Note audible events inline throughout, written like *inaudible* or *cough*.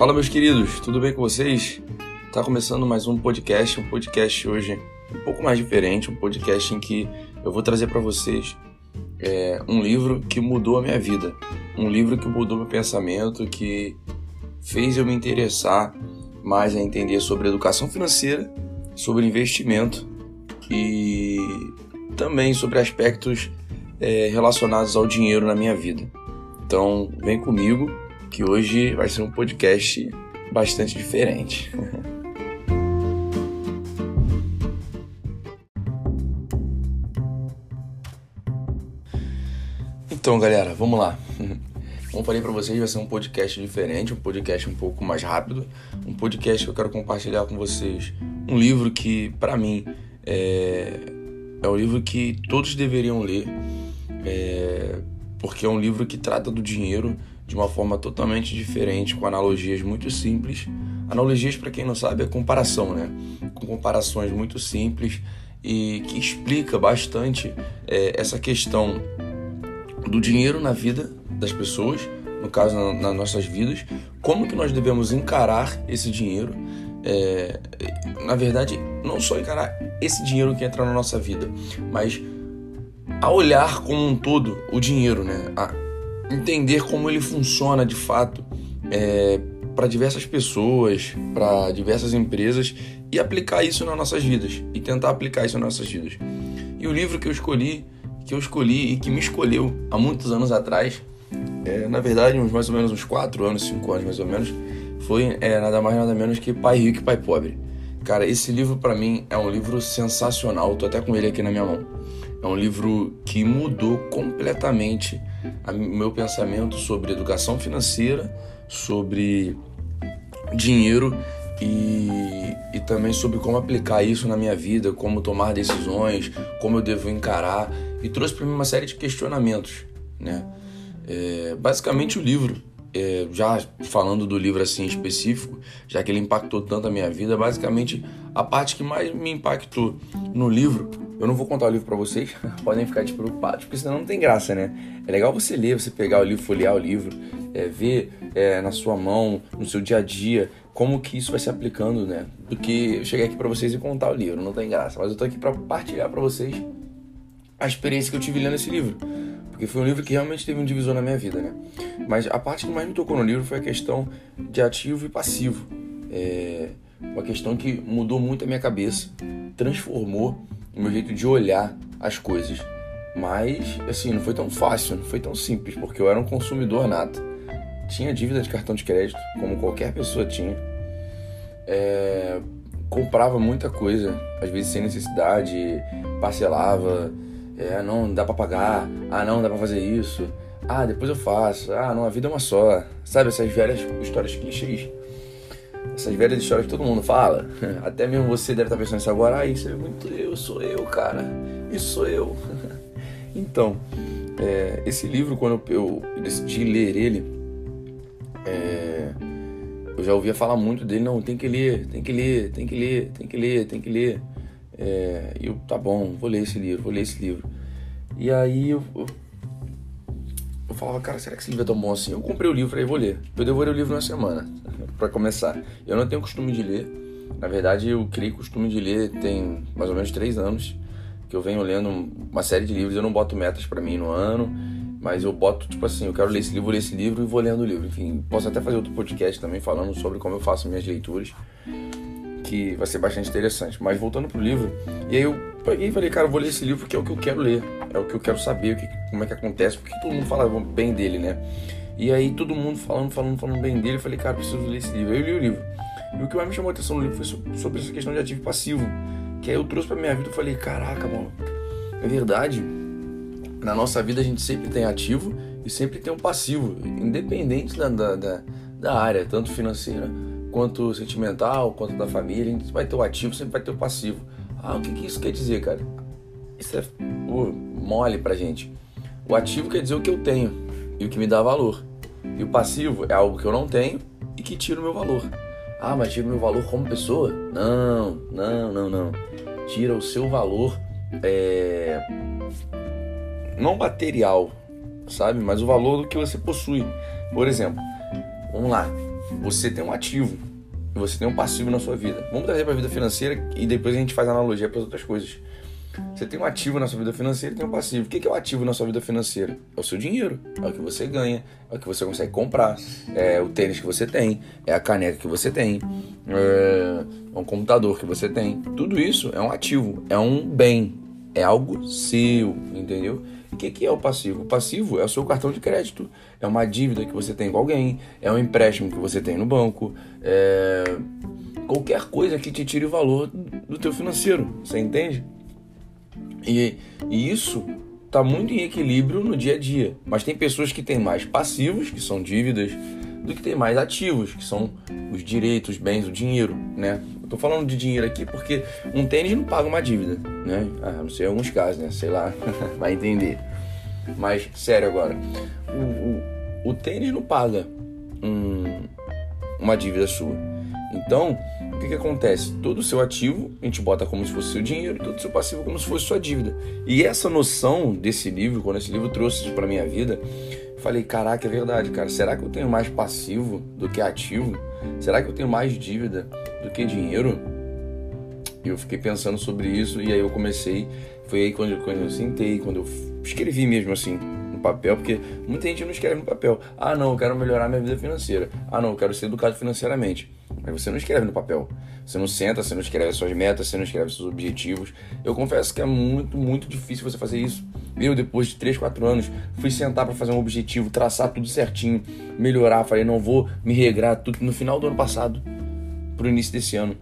Fala, meus queridos, tudo bem com vocês? Tá começando mais um podcast, um podcast hoje um pouco mais diferente, um podcast em que eu vou trazer para vocês é, um livro que mudou a minha vida, um livro que mudou meu pensamento, que fez eu me interessar mais a entender sobre educação financeira, sobre investimento e também sobre aspectos é, relacionados ao dinheiro na minha vida. Então, vem comigo que hoje vai ser um podcast bastante diferente. *laughs* então, galera, vamos lá. *laughs* Como falei para vocês, vai ser um podcast diferente, um podcast um pouco mais rápido, um podcast que eu quero compartilhar com vocês um livro que, para mim, é, é um livro que todos deveriam ler, é, porque é um livro que trata do dinheiro de uma forma totalmente diferente, com analogias muito simples. Analogias, para quem não sabe, é comparação, né? Com comparações muito simples e que explica bastante é, essa questão do dinheiro na vida das pessoas, no caso na, nas nossas vidas, como que nós devemos encarar esse dinheiro. É, na verdade, não só encarar esse dinheiro que entra na nossa vida, mas a olhar como um todo o dinheiro, né? A entender como ele funciona de fato é, para diversas pessoas, para diversas empresas e aplicar isso nas nossas vidas e tentar aplicar isso nas nossas vidas. E o livro que eu escolhi, que eu escolhi e que me escolheu há muitos anos atrás, é, na verdade, uns mais ou menos uns 4 anos, 5 anos mais ou menos, foi é, nada mais nada menos que Pai Rico e Pai Pobre. Cara, esse livro para mim é um livro sensacional, tô até com ele aqui na minha mão. É um livro que mudou completamente o meu pensamento sobre educação financeira, sobre dinheiro e, e também sobre como aplicar isso na minha vida, como tomar decisões, como eu devo encarar e trouxe para mim uma série de questionamentos, né? É, basicamente o livro, é, já falando do livro assim específico, já que ele impactou tanto a minha vida, basicamente a parte que mais me impactou no livro eu não vou contar o livro para vocês, *laughs* podem ficar despreocupados, porque senão não tem graça, né? É legal você ler, você pegar o livro, folhear o livro, é, ver é, na sua mão, no seu dia a dia, como que isso vai se aplicando, né? Do que eu cheguei aqui para vocês e contar o livro, não tem graça. Mas eu tô aqui para partilhar para vocês a experiência que eu tive lendo esse livro. Porque foi um livro que realmente teve um divisor na minha vida, né? Mas a parte que mais me tocou no livro foi a questão de ativo e passivo. É uma questão que mudou muito a minha cabeça, transformou o meu jeito de olhar as coisas. Mas, assim, não foi tão fácil, não foi tão simples, porque eu era um consumidor nato. Tinha dívida de cartão de crédito, como qualquer pessoa tinha. É, comprava muita coisa, às vezes sem necessidade, parcelava. É, não dá para pagar. Ah, não dá para fazer isso. Ah, depois eu faço. Ah, não, a vida é uma só. Sabe essas velhas histórias clichês? essas velhas histórias que todo mundo fala. *laughs* Até mesmo você deve estar pensando isso agora. Ah, isso é muito eu, sou eu, cara. Isso sou eu. *laughs* então, é, esse livro, quando eu decidi ler ele, é, eu já ouvia falar muito dele. Não, tem que ler, tem que ler, tem que ler, tem que ler, tem que ler. É, eu, tá bom, vou ler esse livro, vou ler esse livro. E aí eu, eu eu falava, cara, será que esse livro é tão bom assim? Eu comprei o livro falei, vou ler. Eu devorei o livro na semana, *laughs* para começar. Eu não tenho costume de ler. Na verdade, eu criei costume de ler tem mais ou menos três anos que eu venho lendo uma série de livros. Eu não boto metas para mim no ano, mas eu boto, tipo assim, eu quero ler esse livro, vou ler esse livro e vou lendo o livro. Enfim, posso até fazer outro podcast também falando sobre como eu faço minhas leituras, que vai ser bastante interessante. Mas voltando pro livro, e aí eu peguei e falei, cara, eu vou ler esse livro porque é o que eu quero ler é o que eu quero saber, o que, como é que acontece, porque todo mundo fala bem dele, né? E aí todo mundo falando, falando, falando bem dele, eu falei, cara, preciso ler esse livro. Aí eu li o livro. E o que mais me chamou a atenção no livro foi sobre essa questão de ativo passivo. Que aí eu trouxe pra minha vida e falei, caraca, mano, é verdade. Na nossa vida a gente sempre tem ativo e sempre tem um passivo, independente da, da, da, da área, tanto financeira quanto sentimental, quanto da família. A gente vai ter o ativo, sempre vai ter o passivo. Ah, o que, que isso quer dizer, cara? Isso é pô, mole pra gente. O ativo quer dizer o que eu tenho e o que me dá valor. E o passivo é algo que eu não tenho e que tira o meu valor. Ah, mas tira o meu valor como pessoa? Não, não, não, não. Tira o seu valor é... não material, sabe? Mas o valor do que você possui. Por exemplo, vamos lá. Você tem um ativo você tem um passivo na sua vida. Vamos trazer para a vida financeira e depois a gente faz analogia para as outras coisas. Você tem um ativo na sua vida financeira e tem um passivo. O que é o ativo na sua vida financeira? É o seu dinheiro, é o que você ganha, é o que você consegue comprar, é o tênis que você tem, é a caneca que você tem, é um computador que você tem. Tudo isso é um ativo, é um bem, é algo seu, entendeu? O que é o passivo? O passivo é o seu cartão de crédito, é uma dívida que você tem com alguém, é um empréstimo que você tem no banco, é qualquer coisa que te tire o valor do teu financeiro, você entende? E, e isso está muito em equilíbrio no dia a dia. Mas tem pessoas que têm mais passivos, que são dívidas, do que tem mais ativos, que são os direitos, os bens, o dinheiro, né? Tô falando de dinheiro aqui porque um tênis não paga uma dívida, né? Ah, não sei alguns casos, né? Sei lá, *laughs* vai entender. Mas, sério agora, o, o, o tênis não paga um, uma dívida sua. Então, o que, que acontece? Todo o seu ativo a gente bota como se fosse seu dinheiro e todo o seu passivo como se fosse sua dívida. E essa noção desse livro, quando esse livro trouxe isso para minha vida, falei: caraca, é verdade, cara. Será que eu tenho mais passivo do que ativo? Será que eu tenho mais dívida do que dinheiro? Eu fiquei pensando sobre isso e aí eu comecei. Foi aí quando, quando eu sentei, quando eu escrevi mesmo assim no papel, porque muita gente não escreve no papel. Ah, não, eu quero melhorar minha vida financeira. Ah, não, eu quero ser educado financeiramente. Mas você não escreve no papel. Você não senta, você não escreve suas metas, você não escreve seus objetivos. Eu confesso que é muito, muito difícil você fazer isso. Eu, depois de 3, 4 anos, fui sentar para fazer um objetivo, traçar tudo certinho, melhorar. Falei, não vou me regrar tudo. No final do ano passado, pro início desse ano,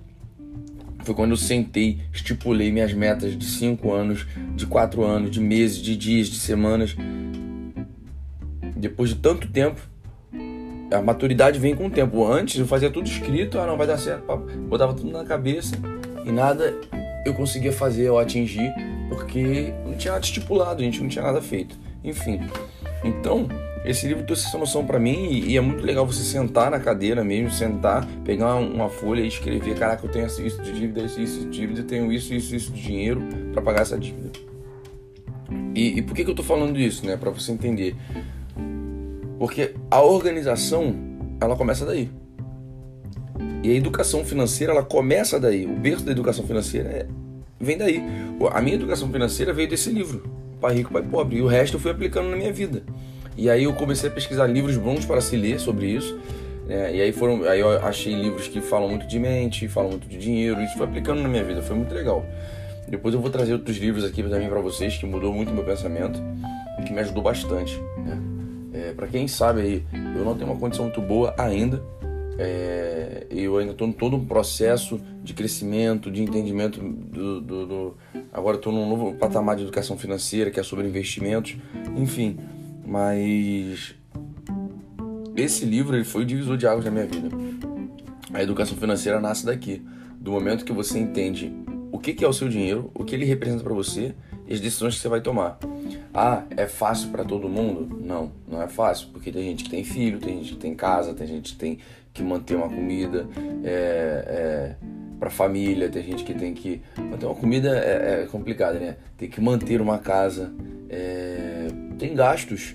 foi quando eu sentei, estipulei minhas metas de 5 anos, de 4 anos, de meses, de dias, de semanas. Depois de tanto tempo, a maturidade vem com o tempo. Antes eu fazia tudo escrito, ah, não vai dar certo, botava tudo na cabeça e nada eu conseguia fazer ou atingir porque não tinha nada estipulado, a gente não tinha nada feito. Enfim, então esse livro trouxe essa noção para mim e, e, é muito legal você sentar na cadeira mesmo, sentar, pegar uma, folha e escrever: caraca, eu tenho isso de dívida, isso, isso de dívida, tenho isso, isso, isso de dinheiro para pagar essa dívida. E, e, por que, que eu tô falando isso, né? Para você entender. Porque a organização, ela começa daí. E a educação financeira, ela começa daí. O berço da educação financeira é, vem daí. A minha educação financeira veio desse livro, Pai Rico, Pai Pobre. E o resto eu fui aplicando na minha vida. E aí eu comecei a pesquisar livros bons para se ler sobre isso. Né? E aí foram, aí eu achei livros que falam muito de mente, falam muito de dinheiro. Isso foi aplicando na minha vida, foi muito legal. Depois eu vou trazer outros livros aqui também para vocês que mudou muito meu pensamento e que me ajudou bastante. Né? É, para quem sabe aí, eu não tenho uma condição muito boa ainda. É, eu ainda estou em todo um processo de crescimento, de entendimento do, do, do agora estou num novo patamar de educação financeira que é sobre investimentos, enfim. Mas esse livro ele foi o divisor de águas na minha vida. A educação financeira nasce daqui, do momento que você entende o que é o seu dinheiro, o que ele representa para você e as decisões que você vai tomar. Ah, é fácil para todo mundo? Não, não é fácil, porque tem gente que tem filho, tem gente que tem casa, tem gente que tem que manter uma comida é, é, para família, tem gente que tem que manter uma comida é, é complicado, né? Tem que manter uma casa, é, tem gastos,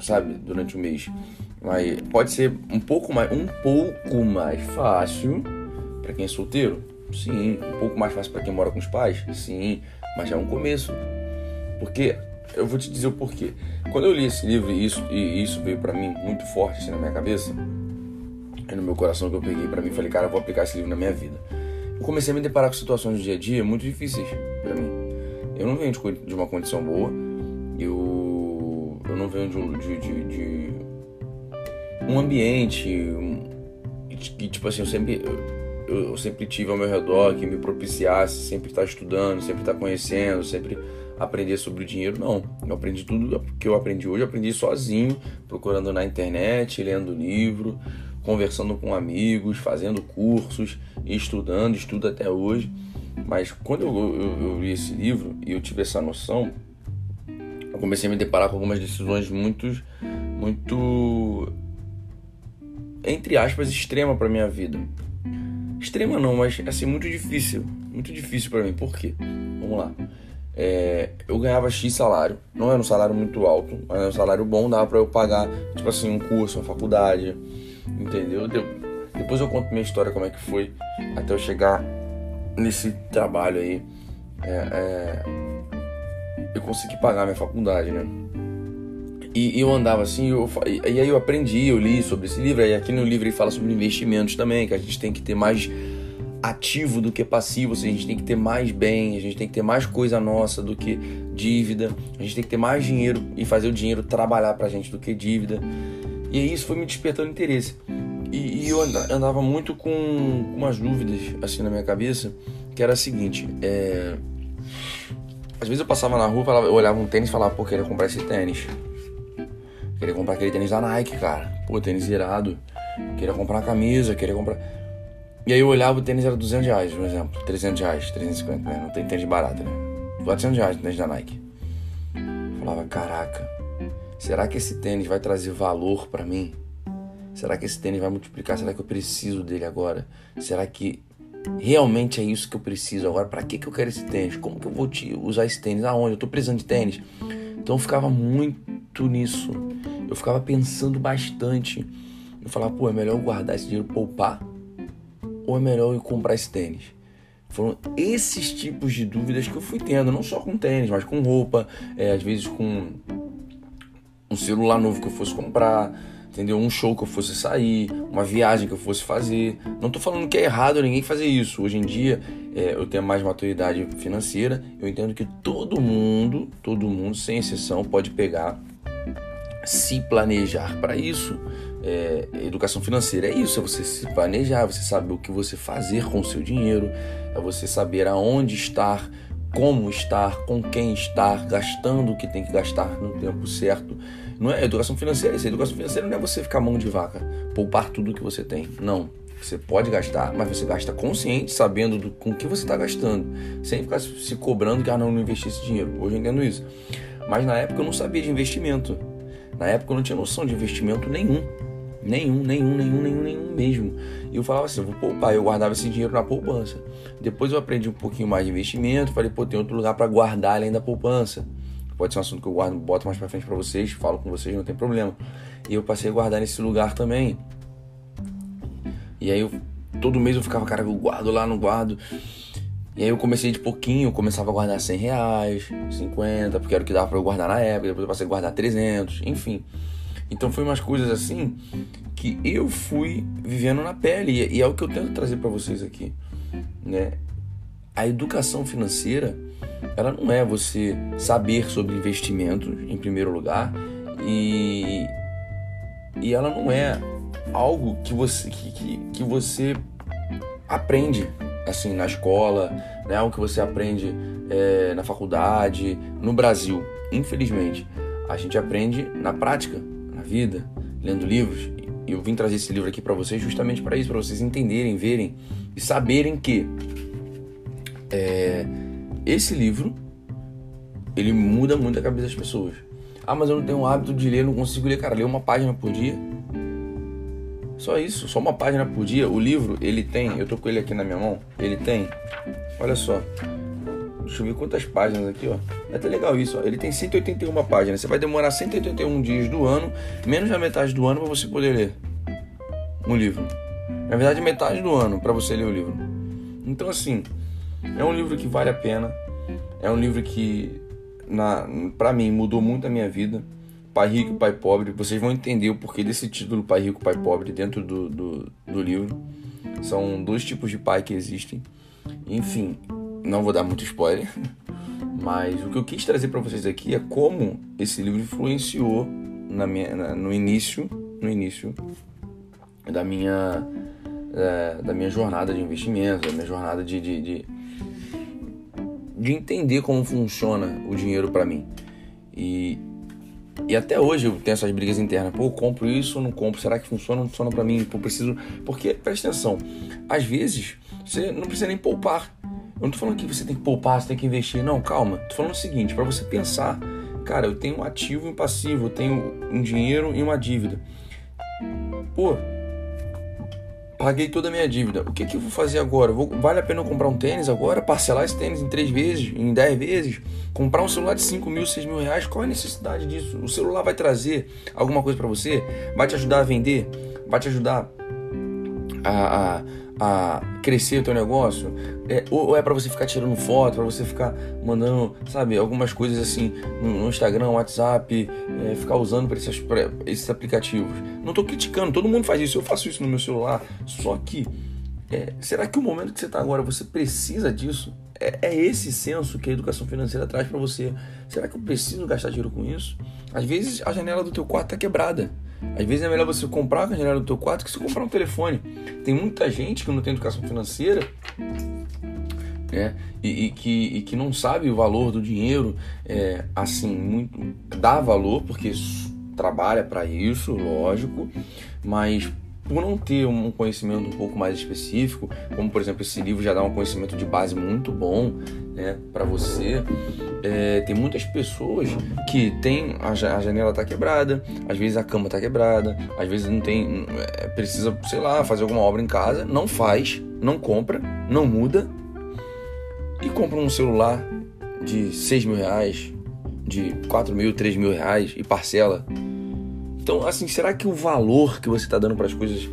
sabe, durante o mês. Mas pode ser um pouco mais, um pouco mais fácil para quem é solteiro, sim. Um pouco mais fácil para quem mora com os pais, sim. Mas já é um começo, porque eu vou te dizer o porquê. Quando eu li esse livro e isso, e isso veio para mim muito forte assim, na minha cabeça, e no meu coração que eu peguei para mim, falei, cara, eu vou aplicar esse livro na minha vida. Eu comecei a me deparar com situações do dia a dia muito difíceis para mim. Eu não venho de, uma condição boa, eu, eu não venho de, de, de, de um ambiente que, tipo assim, eu sempre. Eu, eu sempre tive ao meu redor que me propiciasse sempre estar estudando, sempre estar conhecendo, sempre aprender sobre o dinheiro, não. Eu aprendi tudo que eu aprendi hoje, eu aprendi sozinho, procurando na internet, lendo livro, conversando com amigos, fazendo cursos, estudando, estudo até hoje. Mas quando eu, eu, eu li esse livro e eu tive essa noção, eu comecei a me deparar com algumas decisões muito, muito, entre aspas, extrema para minha vida. Extrema não, mas assim muito difícil, muito difícil para mim. Por quê? Vamos lá. é, eu ganhava X salário. Não era um salário muito alto, mas era um salário bom, dava pra eu pagar, tipo assim, um curso, uma faculdade, entendeu? Depois eu conto minha história, como é que foi, até eu chegar nesse trabalho aí. É, é, eu consegui pagar minha faculdade, né? E, eu andava assim, eu, e aí eu aprendi, eu li sobre esse livro, e aqui no livro ele fala sobre investimentos também, que a gente tem que ter mais ativo do que passivo, a gente tem que ter mais bem, a gente tem que ter mais coisa nossa do que dívida, a gente tem que ter mais dinheiro e fazer o dinheiro trabalhar pra gente do que dívida. E isso foi me despertando interesse. E, e eu andava muito com umas dúvidas assim na minha cabeça, que era a seguinte, é... às vezes eu passava na rua, eu olhava um tênis e falava, pô, queria comprar esse tênis. Queria comprar aquele tênis da Nike, cara. Pô, tênis irado. Queria comprar uma camisa, queria comprar. E aí eu olhava, o tênis era 200 reais, por exemplo. 300 reais, 350, né? Não tem tênis barato, né? 400 reais o tênis da Nike. Eu falava, caraca, será que esse tênis vai trazer valor para mim? Será que esse tênis vai multiplicar? Será que eu preciso dele agora? Será que realmente é isso que eu preciso agora? Para que, que eu quero esse tênis? Como que eu vou usar esse tênis? Aonde? Eu tô precisando de tênis. Então eu ficava muito nisso eu ficava pensando bastante. Eu falava, pô, é melhor eu guardar esse dinheiro, poupar? Ou é melhor eu comprar esse tênis? Foram esses tipos de dúvidas que eu fui tendo, não só com tênis, mas com roupa, é, às vezes com um celular novo que eu fosse comprar, entendeu? Um show que eu fosse sair, uma viagem que eu fosse fazer. Não tô falando que é errado ninguém fazer isso. Hoje em dia é, eu tenho mais maturidade financeira, eu entendo que todo mundo, todo mundo, sem exceção, pode pegar se planejar para isso. É, educação financeira é isso, é você se planejar, você saber o que você fazer com o seu dinheiro, é você saber aonde estar, como estar, com quem estar, gastando o que tem que gastar no tempo certo. Não é educação financeira, isso. Educação financeira não é você ficar mão de vaca, poupar tudo que você tem. Não. Você pode gastar, mas você gasta consciente, sabendo do, com que você está gastando, sem ficar se cobrando que ah, não, não esse dinheiro. Hoje eu entendo isso. Mas na época eu não sabia de investimento. Na época eu não tinha noção de investimento nenhum. Nenhum, nenhum, nenhum, nenhum, nenhum mesmo. E eu falava assim, eu vou poupar. Eu guardava esse dinheiro na poupança. Depois eu aprendi um pouquinho mais de investimento. Falei, pô, tem outro lugar para guardar além da poupança. Pode ser um assunto que eu guardo, boto mais pra frente para vocês, falo com vocês, não tem problema. E eu passei a guardar nesse lugar também. E aí eu, todo mês eu ficava, cara, eu guardo lá, não guardo. E aí eu comecei de pouquinho, começava a guardar 100 reais, 50, porque era o que dava pra eu guardar na época, depois eu passei a guardar 300, enfim. Então foi umas coisas assim que eu fui vivendo na pele e é o que eu tento trazer para vocês aqui, né? A educação financeira, ela não é você saber sobre investimentos em primeiro lugar e e ela não é algo que você que, que, que você aprende assim na escola, né? Algo que você aprende é, na faculdade, no Brasil. Infelizmente, a gente aprende na prática, na vida, lendo livros. E eu vim trazer esse livro aqui para vocês justamente para isso, para vocês entenderem, verem e saberem que é, esse livro ele muda muito a cabeça das pessoas. Ah, mas eu não tenho o hábito de ler, não consigo ler, cara. Ler uma página por dia só isso, só uma página por dia. O livro, ele tem, eu tô com ele aqui na minha mão, ele tem, olha só, deixa eu ver quantas páginas aqui, ó. É até legal isso, ó. Ele tem 181 páginas. Você vai demorar 181 dias do ano, menos da metade do ano para você poder ler um livro. Na verdade, metade do ano para você ler o livro. Então, assim, é um livro que vale a pena. É um livro que, na, para mim, mudou muito a minha vida. Pai Rico e Pai Pobre. Vocês vão entender o porquê desse título Pai Rico e Pai Pobre dentro do, do, do livro. São dois tipos de pai que existem. Enfim, não vou dar muito spoiler, *laughs* mas o que eu quis trazer para vocês aqui é como esse livro influenciou na minha, na, no início, no início da minha é, da minha jornada de investimento, da minha jornada de, de, de, de entender como funciona o dinheiro para mim. E, e até hoje eu tenho essas brigas internas. Pô, compro isso não compro? Será que funciona não funciona para mim? Pô, preciso. Porque, presta atenção, às vezes você não precisa nem poupar. Eu não tô falando que você tem que poupar, você tem que investir. Não, calma. Tô falando o seguinte, para você pensar, cara, eu tenho um ativo e um passivo, eu tenho um dinheiro e uma dívida. Pô, paguei toda a minha dívida. O que, que eu vou fazer agora? Vou, vale a pena eu comprar um tênis agora? Parcelar esse tênis em três vezes, em dez vezes? Comprar um celular de 5 mil, 6 mil reais? Qual é a necessidade disso? O celular vai trazer alguma coisa para você? Vai te ajudar a vender? Vai te ajudar a, a a crescer o teu negócio, é, ou é para você ficar tirando foto, para você ficar mandando, sabe, algumas coisas assim no, Instagram, WhatsApp, é, ficar usando para esses, esses aplicativos. Não tô criticando, todo mundo faz isso, eu faço isso no meu celular, só que é, será que o momento que você está agora você precisa disso? É, é, esse senso que a educação financeira traz para você. Será que eu preciso gastar dinheiro com isso? Às vezes a janela do teu quarto está quebrada. Às vezes é melhor você comprar a janela do teu quarto que você comprar um telefone. Tem muita gente que não tem educação financeira né? E, e, que, e que não sabe o valor do dinheiro, é, assim, muito, dá valor, porque trabalha para isso, lógico, mas por não ter um conhecimento um pouco mais específico, como por exemplo esse livro já dá um conhecimento de base muito bom né, para você, é, tem muitas pessoas que tem a, janela tá quebrada, às vezes a cama tá quebrada, às vezes não tem, é, precisa, sei lá, fazer alguma obra em casa, não faz, não compra, não muda e compra um celular de 6 mil reais, de 4 mil, 3 mil reais e parcela então, assim, será que o valor que você está dando para as coisas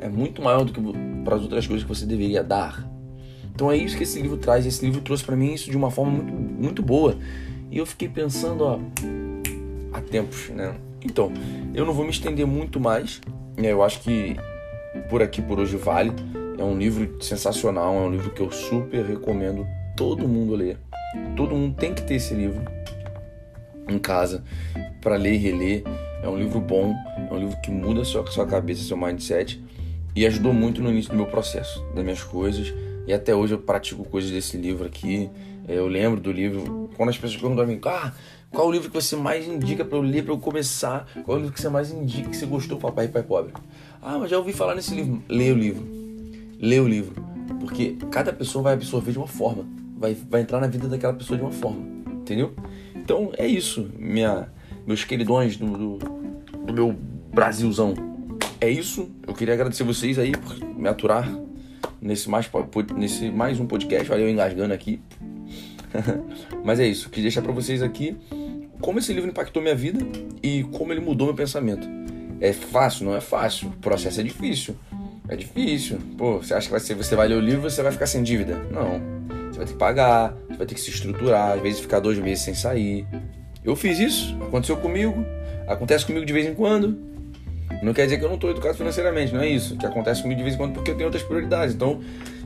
é muito maior do que para as outras coisas que você deveria dar? Então é isso que esse livro traz. Esse livro trouxe para mim isso de uma forma muito, muito boa. E eu fiquei pensando, ó, há tempos, né? Então, eu não vou me estender muito mais. Né? Eu acho que por aqui por hoje vale. É um livro sensacional, é um livro que eu super recomendo todo mundo ler. Todo mundo tem que ter esse livro em casa para ler e reler. É um livro bom, é um livro que muda sua, sua cabeça, seu mindset e ajudou muito no início do meu processo, das minhas coisas. E até hoje eu pratico coisas desse livro aqui. É, eu lembro do livro. Quando as pessoas perguntam a mim, ah, qual o livro que você mais indica para eu ler, para eu começar? Qual o livro que você mais indica que você gostou, Papai e Pai Pobre? Ah, mas já ouvi falar nesse livro. Leia o livro. Leia o livro. Porque cada pessoa vai absorver de uma forma. Vai, vai entrar na vida daquela pessoa de uma forma. Entendeu? Então é isso, minha meus queridões do, do, do meu Brasilzão. É isso. Eu queria agradecer vocês aí por me aturar nesse mais, nesse mais um podcast. Olha eu engasgando aqui. *laughs* Mas é isso. Queria deixar para vocês aqui como esse livro impactou minha vida e como ele mudou meu pensamento. É fácil? Não é fácil. O processo é difícil. É difícil. Pô, você acha que vai ser, você vai ler o livro e você vai ficar sem dívida? Não. Você vai ter que pagar, você vai ter que se estruturar, às vezes ficar dois meses sem sair. Eu fiz isso, aconteceu comigo, acontece comigo de vez em quando. Não quer dizer que eu não estou educado financeiramente, não é isso. Que acontece comigo de vez em quando porque eu tenho outras prioridades. Então,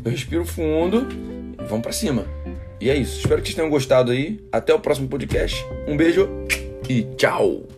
eu respiro fundo e vamos para cima. E é isso. Espero que vocês tenham gostado aí. Até o próximo podcast. Um beijo e tchau!